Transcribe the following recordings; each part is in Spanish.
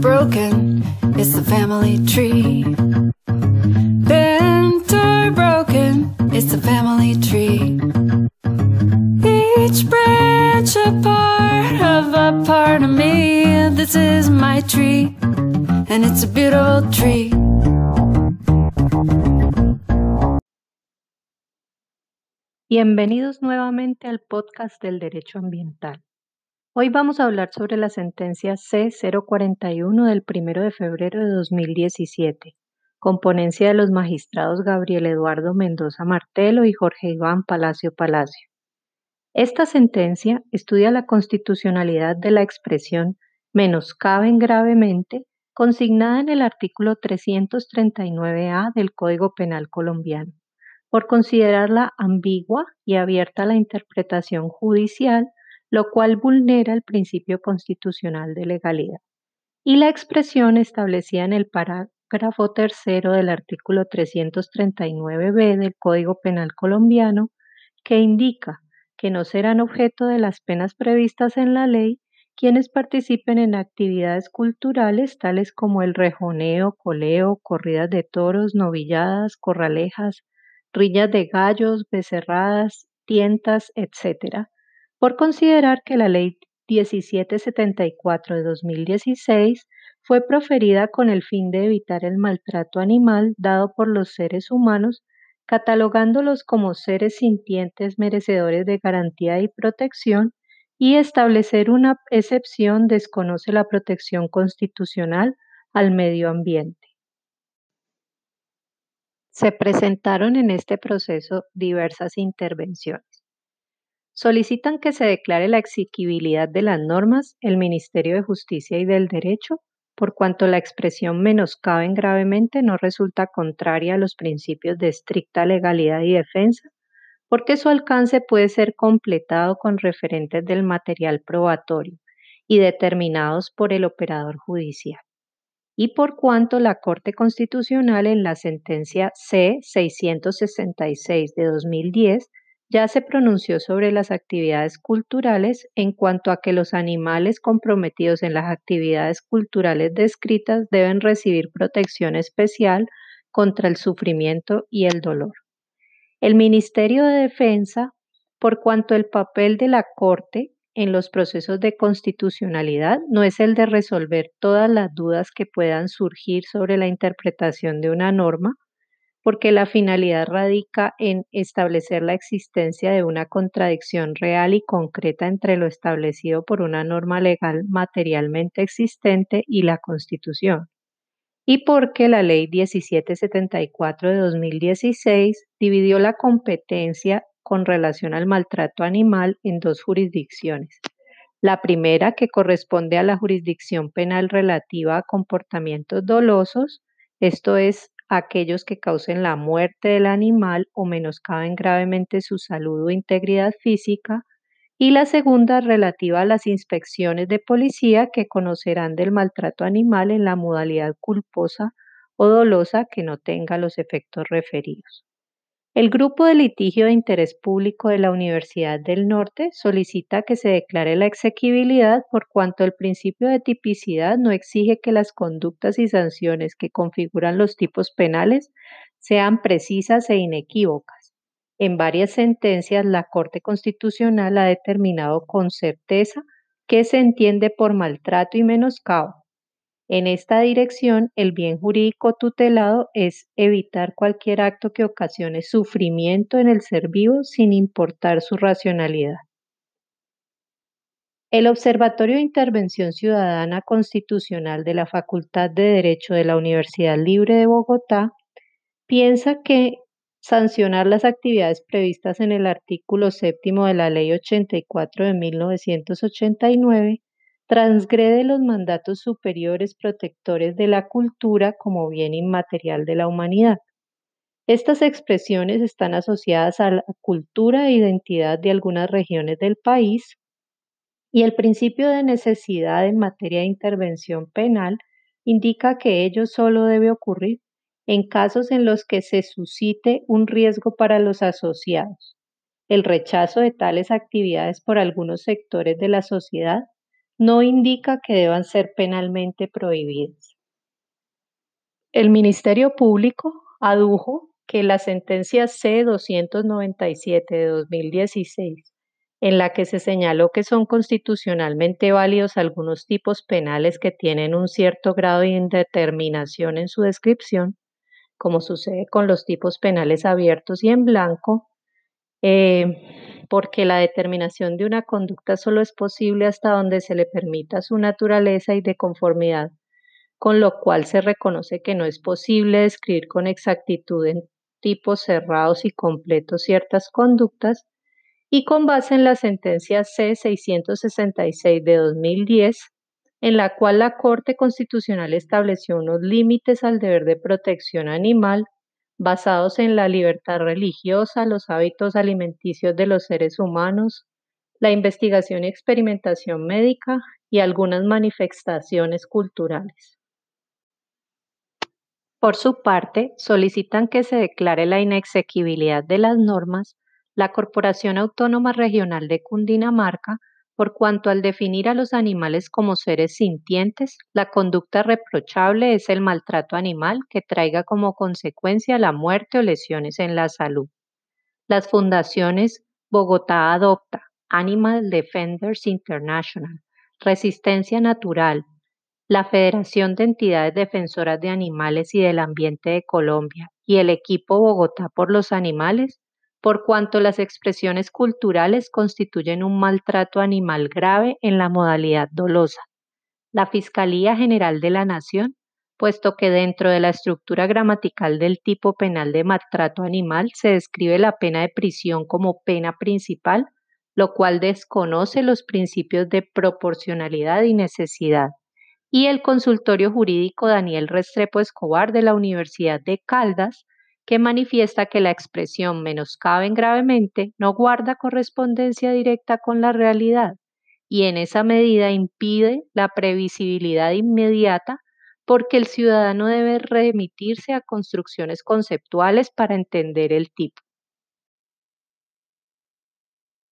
broken, it's the family tree. Bent or broken, it's the family tree. Each branch a part of a part of me. This is my tree, and it's a beautiful tree. Bienvenidos nuevamente al podcast del Derecho Ambiental. Hoy vamos a hablar sobre la sentencia C041 del 1 de febrero de 2017, con ponencia de los magistrados Gabriel Eduardo Mendoza Martelo y Jorge Iván Palacio Palacio. Esta sentencia estudia la constitucionalidad de la expresión menoscaben gravemente consignada en el artículo 339A del Código Penal colombiano por considerarla ambigua y abierta a la interpretación judicial, lo cual vulnera el principio constitucional de legalidad. Y la expresión establecida en el parágrafo tercero del artículo 339b del Código Penal colombiano, que indica que no serán objeto de las penas previstas en la ley quienes participen en actividades culturales tales como el rejoneo, coleo, corridas de toros, novilladas, corralejas, rillas de gallos, becerradas, tientas, etc., por considerar que la Ley 1774 de 2016 fue proferida con el fin de evitar el maltrato animal dado por los seres humanos, catalogándolos como seres sintientes merecedores de garantía y protección, y establecer una excepción desconoce la protección constitucional al medio ambiente. Se presentaron en este proceso diversas intervenciones. Solicitan que se declare la exigibilidad de las normas el Ministerio de Justicia y del Derecho, por cuanto la expresión menoscaben gravemente no resulta contraria a los principios de estricta legalidad y defensa, porque su alcance puede ser completado con referentes del material probatorio y determinados por el operador judicial y por cuanto la Corte Constitucional en la sentencia C-666 de 2010 ya se pronunció sobre las actividades culturales en cuanto a que los animales comprometidos en las actividades culturales descritas deben recibir protección especial contra el sufrimiento y el dolor. El Ministerio de Defensa, por cuanto el papel de la Corte en los procesos de constitucionalidad no es el de resolver todas las dudas que puedan surgir sobre la interpretación de una norma, porque la finalidad radica en establecer la existencia de una contradicción real y concreta entre lo establecido por una norma legal materialmente existente y la Constitución, y porque la Ley 1774 de 2016 dividió la competencia con relación al maltrato animal en dos jurisdicciones. La primera, que corresponde a la jurisdicción penal relativa a comportamientos dolosos, esto es, aquellos que causen la muerte del animal o menoscaben gravemente su salud o integridad física, y la segunda relativa a las inspecciones de policía que conocerán del maltrato animal en la modalidad culposa o dolosa que no tenga los efectos referidos. El Grupo de Litigio de Interés Público de la Universidad del Norte solicita que se declare la exequibilidad por cuanto el principio de tipicidad no exige que las conductas y sanciones que configuran los tipos penales sean precisas e inequívocas. En varias sentencias, la Corte Constitucional ha determinado con certeza qué se entiende por maltrato y menoscabo en esta dirección, el bien jurídico tutelado es evitar cualquier acto que ocasione sufrimiento en el ser vivo sin importar su racionalidad. El Observatorio de Intervención Ciudadana Constitucional de la Facultad de Derecho de la Universidad Libre de Bogotá piensa que sancionar las actividades previstas en el artículo séptimo de la Ley 84 de 1989 transgrede los mandatos superiores protectores de la cultura como bien inmaterial de la humanidad. Estas expresiones están asociadas a la cultura e identidad de algunas regiones del país y el principio de necesidad en materia de intervención penal indica que ello solo debe ocurrir en casos en los que se suscite un riesgo para los asociados. El rechazo de tales actividades por algunos sectores de la sociedad no indica que deban ser penalmente prohibidas. El Ministerio Público adujo que la sentencia C-297 de 2016, en la que se señaló que son constitucionalmente válidos algunos tipos penales que tienen un cierto grado de indeterminación en su descripción, como sucede con los tipos penales abiertos y en blanco, eh, porque la determinación de una conducta solo es posible hasta donde se le permita su naturaleza y de conformidad, con lo cual se reconoce que no es posible describir con exactitud en tipos cerrados y completos ciertas conductas, y con base en la sentencia C-666 de 2010, en la cual la Corte Constitucional estableció unos límites al deber de protección animal basados en la libertad religiosa, los hábitos alimenticios de los seres humanos, la investigación y experimentación médica y algunas manifestaciones culturales. Por su parte, solicitan que se declare la inexequibilidad de las normas la Corporación Autónoma Regional de Cundinamarca por cuanto al definir a los animales como seres sintientes, la conducta reprochable es el maltrato animal que traiga como consecuencia la muerte o lesiones en la salud. Las fundaciones Bogotá Adopta, Animal Defenders International, Resistencia Natural, la Federación de Entidades Defensoras de Animales y del Ambiente de Colombia y el equipo Bogotá por los Animales por cuanto las expresiones culturales constituyen un maltrato animal grave en la modalidad dolosa. La Fiscalía General de la Nación, puesto que dentro de la estructura gramatical del tipo penal de maltrato animal se describe la pena de prisión como pena principal, lo cual desconoce los principios de proporcionalidad y necesidad. Y el consultorio jurídico Daniel Restrepo Escobar de la Universidad de Caldas que manifiesta que la expresión menoscaben gravemente no guarda correspondencia directa con la realidad y en esa medida impide la previsibilidad inmediata porque el ciudadano debe remitirse a construcciones conceptuales para entender el tipo.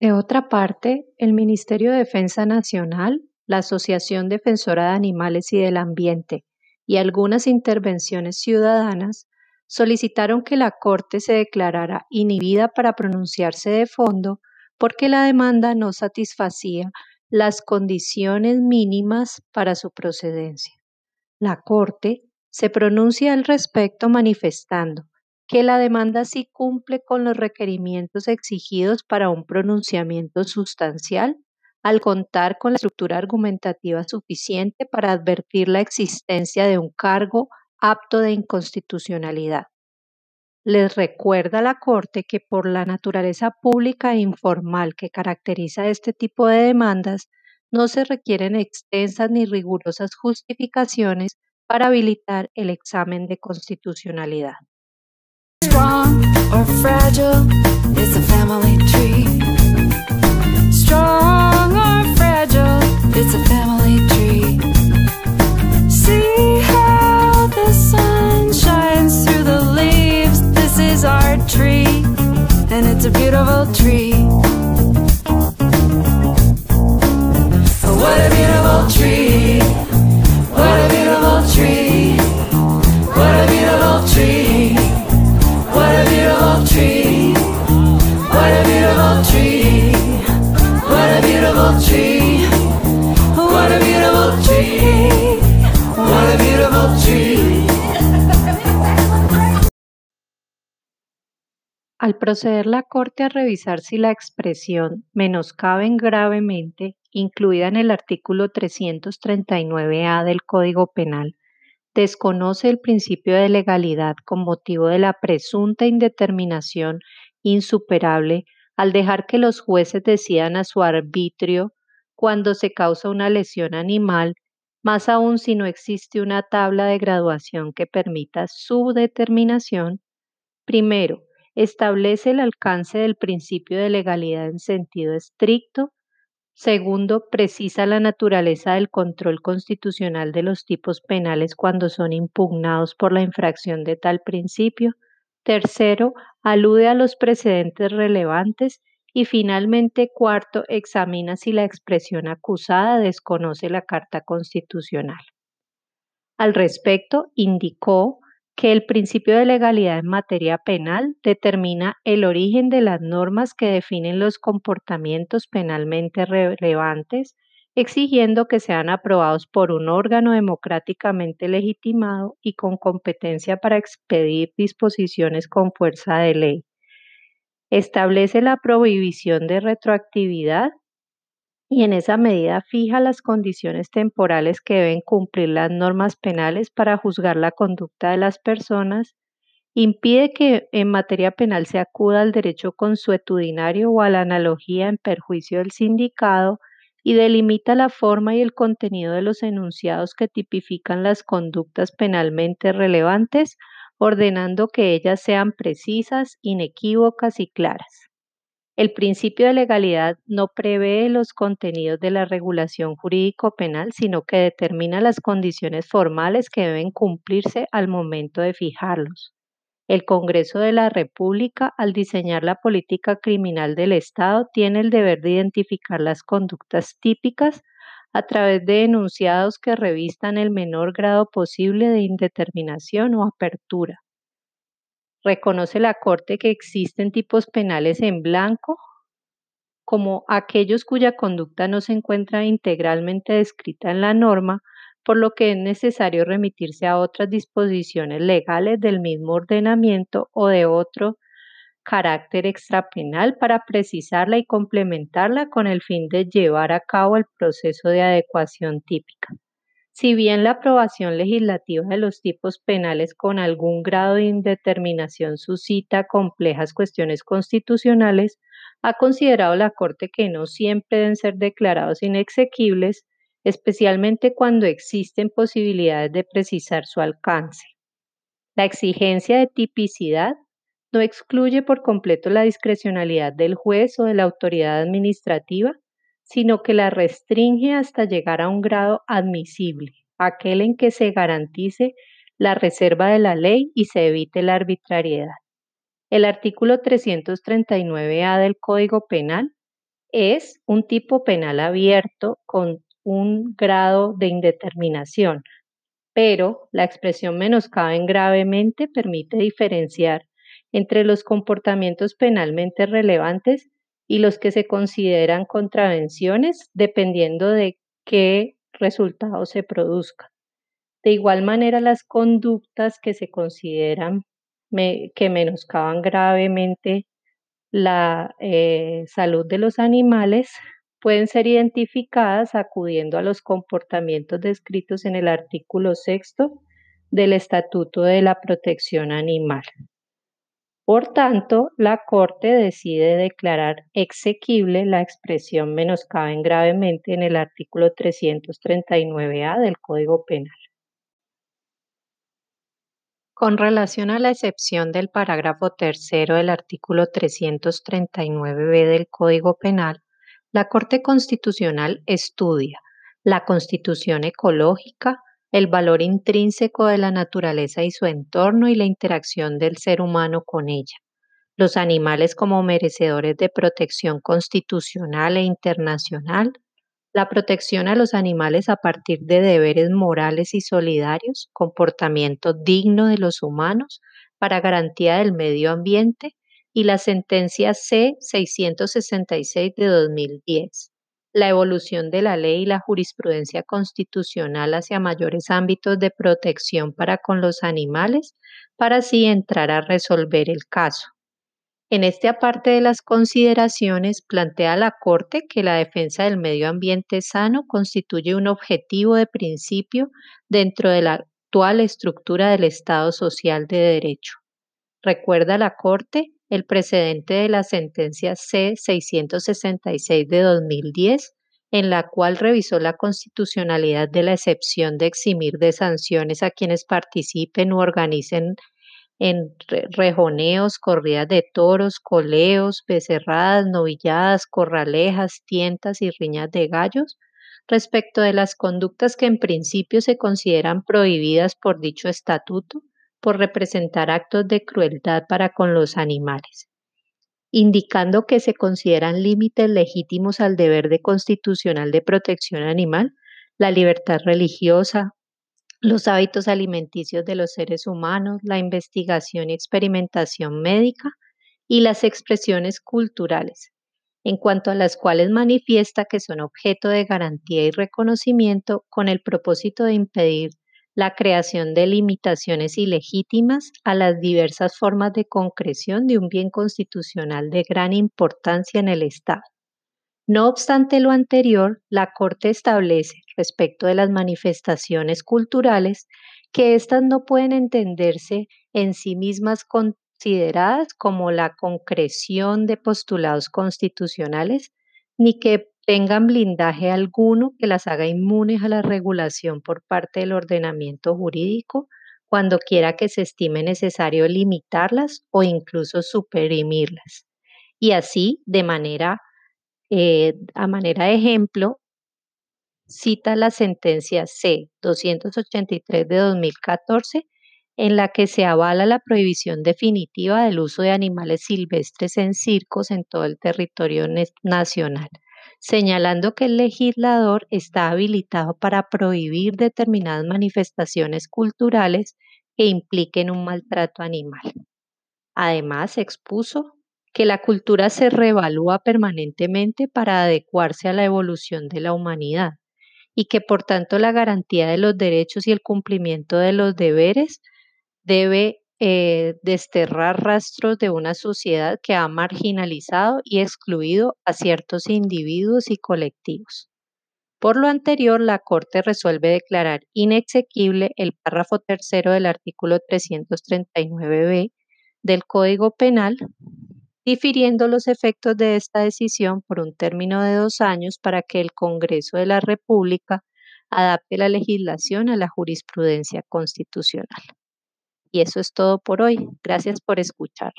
De otra parte, el Ministerio de Defensa Nacional, la Asociación Defensora de Animales y del Ambiente y algunas intervenciones ciudadanas solicitaron que la Corte se declarara inhibida para pronunciarse de fondo porque la demanda no satisfacía las condiciones mínimas para su procedencia. La Corte se pronuncia al respecto manifestando que la demanda sí cumple con los requerimientos exigidos para un pronunciamiento sustancial al contar con la estructura argumentativa suficiente para advertir la existencia de un cargo apto de inconstitucionalidad. Les recuerda la Corte que por la naturaleza pública e informal que caracteriza este tipo de demandas, no se requieren extensas ni rigurosas justificaciones para habilitar el examen de constitucionalidad. Strong or fragile, it's a family tree. Strong or fragile, a family tree. tree, it's a beautiful tree. Proceder la Corte a revisar si la expresión menoscaben gravemente, incluida en el artículo 339A del Código Penal, desconoce el principio de legalidad con motivo de la presunta indeterminación insuperable al dejar que los jueces decidan a su arbitrio cuando se causa una lesión animal, más aún si no existe una tabla de graduación que permita su determinación, primero, establece el alcance del principio de legalidad en sentido estricto. Segundo, precisa la naturaleza del control constitucional de los tipos penales cuando son impugnados por la infracción de tal principio. Tercero, alude a los precedentes relevantes Y finalmente, cuarto, examina si la expresión acusada desconoce la Carta Constitucional. Al respecto, indicó que el principio de legalidad en materia penal determina el origen de las normas que definen los comportamientos penalmente relevantes, exigiendo que sean aprobados por un órgano democráticamente legitimado y con competencia para expedir disposiciones con fuerza de ley. Establece la prohibición de retroactividad y en esa medida fija las condiciones temporales que deben cumplir las normas penales para juzgar la conducta de las personas, impide que en materia penal se acuda al derecho consuetudinario o a la analogía en perjuicio del sindicado y delimita la forma y el contenido de los enunciados que tipifican las conductas penalmente relevantes, ordenando que ellas sean precisas, inequívocas y claras. El principio de legalidad no prevé los contenidos de la regulación jurídico-penal, sino que determina las condiciones formales que deben cumplirse al momento de fijarlos. El Congreso de la República, al diseñar la política criminal del Estado, tiene el deber de identificar las conductas típicas a través de enunciados que revistan el menor grado posible de indeterminación o apertura reconoce la Corte que existen tipos penales en blanco, como aquellos cuya conducta no se encuentra integralmente descrita en la norma, por lo que es necesario remitirse a otras disposiciones legales del mismo ordenamiento o de otro carácter extrapenal para precisarla y complementarla con el fin de llevar a cabo el proceso de adecuación típica. Si bien la aprobación legislativa de los tipos penales con algún grado de indeterminación suscita complejas cuestiones constitucionales, ha considerado la Corte que no siempre deben ser declarados inexequibles, especialmente cuando existen posibilidades de precisar su alcance. La exigencia de tipicidad no excluye por completo la discrecionalidad del juez o de la autoridad administrativa, sino que la restringe hasta llegar a un grado admisible, aquel en que se garantice la reserva de la ley y se evite la arbitrariedad. El artículo 339A del Código Penal es un tipo penal abierto con un grado de indeterminación, pero la expresión menoscaben gravemente permite diferenciar entre los comportamientos penalmente relevantes y los que se consideran contravenciones dependiendo de qué resultado se produzca. De igual manera, las conductas que se consideran que menoscaban gravemente la eh, salud de los animales pueden ser identificadas acudiendo a los comportamientos descritos en el artículo sexto del Estatuto de la Protección Animal. Por tanto, la Corte decide declarar exequible la expresión menoscaben gravemente en el artículo 339A del Código Penal. Con relación a la excepción del parágrafo tercero del artículo 339b del Código Penal, la Corte Constitucional estudia la constitución ecológica, el valor intrínseco de la naturaleza y su entorno y la interacción del ser humano con ella. Los animales como merecedores de protección constitucional e internacional, la protección a los animales a partir de deberes morales y solidarios, comportamiento digno de los humanos para garantía del medio ambiente y la sentencia C-666 de 2010 la evolución de la ley y la jurisprudencia constitucional hacia mayores ámbitos de protección para con los animales, para así entrar a resolver el caso. En este aparte de las consideraciones, plantea la Corte que la defensa del medio ambiente sano constituye un objetivo de principio dentro de la actual estructura del Estado social de derecho. Recuerda la Corte el precedente de la sentencia C-666 de 2010, en la cual revisó la constitucionalidad de la excepción de eximir de sanciones a quienes participen u organicen en rejoneos, corridas de toros, coleos, becerradas, novilladas, corralejas, tientas y riñas de gallos, respecto de las conductas que en principio se consideran prohibidas por dicho estatuto por representar actos de crueldad para con los animales. indicando que se consideran límites legítimos al deber de constitucional de protección animal, la libertad religiosa, los hábitos alimenticios de los seres humanos, la investigación y experimentación médica y las expresiones culturales, en cuanto a las cuales manifiesta que son objeto de garantía y reconocimiento con el propósito de impedir la creación de limitaciones ilegítimas a las diversas formas de concreción de un bien constitucional de gran importancia en el Estado. No obstante lo anterior, la Corte establece respecto de las manifestaciones culturales que éstas no pueden entenderse en sí mismas consideradas como la concreción de postulados constitucionales, ni que tengan blindaje alguno que las haga inmunes a la regulación por parte del ordenamiento jurídico cuando quiera que se estime necesario limitarlas o incluso suprimirlas. Y así, de manera, eh, a manera de ejemplo, cita la sentencia C-283 de 2014 en la que se avala la prohibición definitiva del uso de animales silvestres en circos en todo el territorio nacional, señalando que el legislador está habilitado para prohibir determinadas manifestaciones culturales que impliquen un maltrato animal. Además, expuso que la cultura se reevalúa permanentemente para adecuarse a la evolución de la humanidad y que por tanto la garantía de los derechos y el cumplimiento de los deberes debe eh, desterrar rastros de una sociedad que ha marginalizado y excluido a ciertos individuos y colectivos. Por lo anterior, la Corte resuelve declarar inexequible el párrafo tercero del artículo 339b del Código Penal, difiriendo los efectos de esta decisión por un término de dos años para que el Congreso de la República adapte la legislación a la jurisprudencia constitucional. Y eso es todo por hoy. Gracias por escuchar.